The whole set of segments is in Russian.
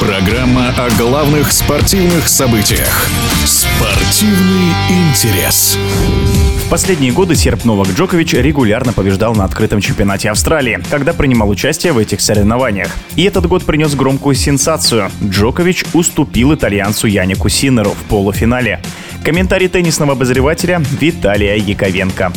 Программа о главных спортивных событиях. Спортивный интерес. В последние годы серб Новак Джокович регулярно побеждал на открытом чемпионате Австралии, когда принимал участие в этих соревнованиях. И этот год принес громкую сенсацию. Джокович уступил итальянцу Янику Синеру в полуфинале. Комментарий теннисного обозревателя Виталия Яковенко.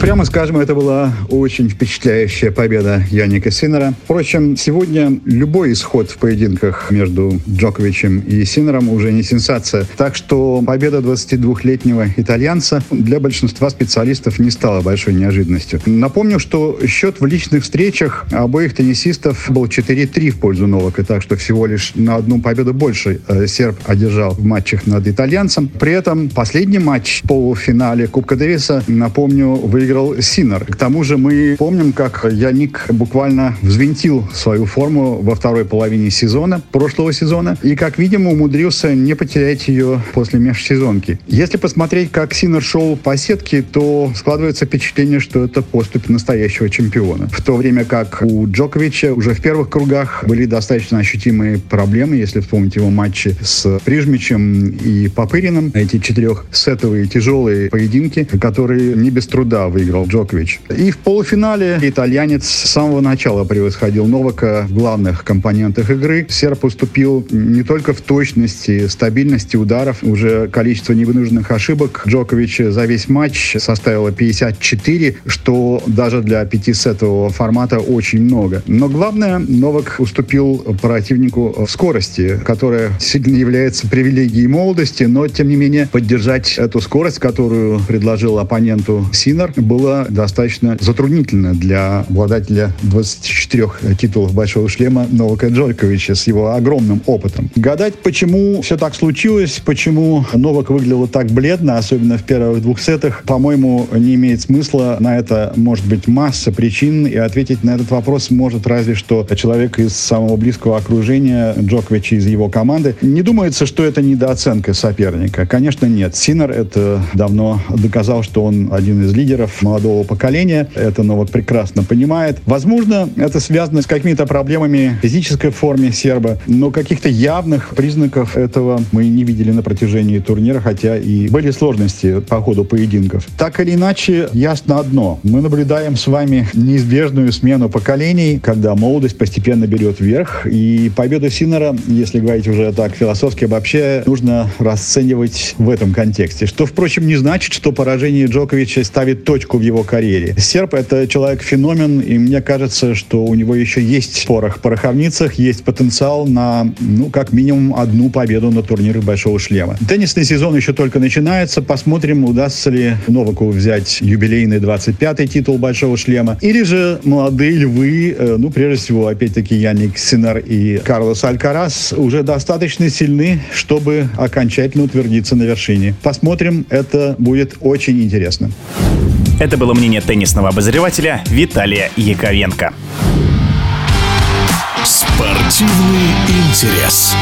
Прямо скажем, это была очень впечатляющая победа Яника Синера. Впрочем, сегодня любой исход в поединках между Джоковичем и Синером уже не сенсация. Так что победа 22-летнего итальянца для большинства специалистов не стала большой неожиданностью. Напомню, что счет в личных встречах обоих теннисистов был 4-3 в пользу Новака, так что всего лишь на одну победу больше э, серб одержал в матчах над итальянцем. При этом последний матч в полуфинале Кубка Дэвиса, напомню, выиграл выиграл Синер. К тому же мы помним, как Яник буквально взвинтил свою форму во второй половине сезона, прошлого сезона, и, как видим, умудрился не потерять ее после межсезонки. Если посмотреть, как Синер шел по сетке, то складывается впечатление, что это поступь настоящего чемпиона. В то время как у Джоковича уже в первых кругах были достаточно ощутимые проблемы, если вспомнить его матчи с Прижмичем и Попыриным, эти четырехсетовые тяжелые поединки, которые не без труда выиграл Джокович. И в полуфинале итальянец с самого начала превосходил Новака в главных компонентах игры. Серб уступил не только в точности, стабильности ударов, уже количество невынужденных ошибок Джоковича за весь матч составило 54, что даже для пятисетового формата очень много. Но главное, Новак уступил противнику в скорости, которая действительно является привилегией молодости, но, тем не менее, поддержать эту скорость, которую предложил оппоненту Синер, было достаточно затруднительно для обладателя 24 титулов Большого шлема Новака Джойковича с его огромным опытом. Гадать, почему все так случилось, почему Новак выглядел так бледно, особенно в первых двух сетах, по-моему, не имеет смысла. На это может быть масса причин, и ответить на этот вопрос может разве что человек из самого близкого окружения Джоковича из его команды. Не думается, что это недооценка соперника. Конечно, нет. Синер это давно доказал, что он один из лидеров молодого поколения. Это Новак прекрасно понимает. Возможно, это связано с какими-то проблемами в физической форме серба, но каких-то явных признаков этого мы не видели на протяжении турнира, хотя и были сложности по ходу поединков. Так или иначе, ясно одно. Мы наблюдаем с вами неизбежную смену поколений, когда молодость постепенно берет вверх, и победу Синера, если говорить уже так философски обобщая, нужно расценивать в этом контексте. Что, впрочем, не значит, что поражение Джоковича ставит точку точку в его карьере. Серб — это человек-феномен, и мне кажется, что у него еще есть в порох пороховницах, есть потенциал на, ну, как минимум, одну победу на турнирах Большого Шлема. Теннисный сезон еще только начинается. Посмотрим, удастся ли Новаку взять юбилейный 25-й титул Большого Шлема. Или же молодые львы, э, ну, прежде всего, опять-таки, Яник Синар и Карлос Алькарас уже достаточно сильны, чтобы окончательно утвердиться на вершине. Посмотрим, это будет очень интересно. Это было мнение теннисного обозревателя Виталия Яковенко. Спортивный интерес.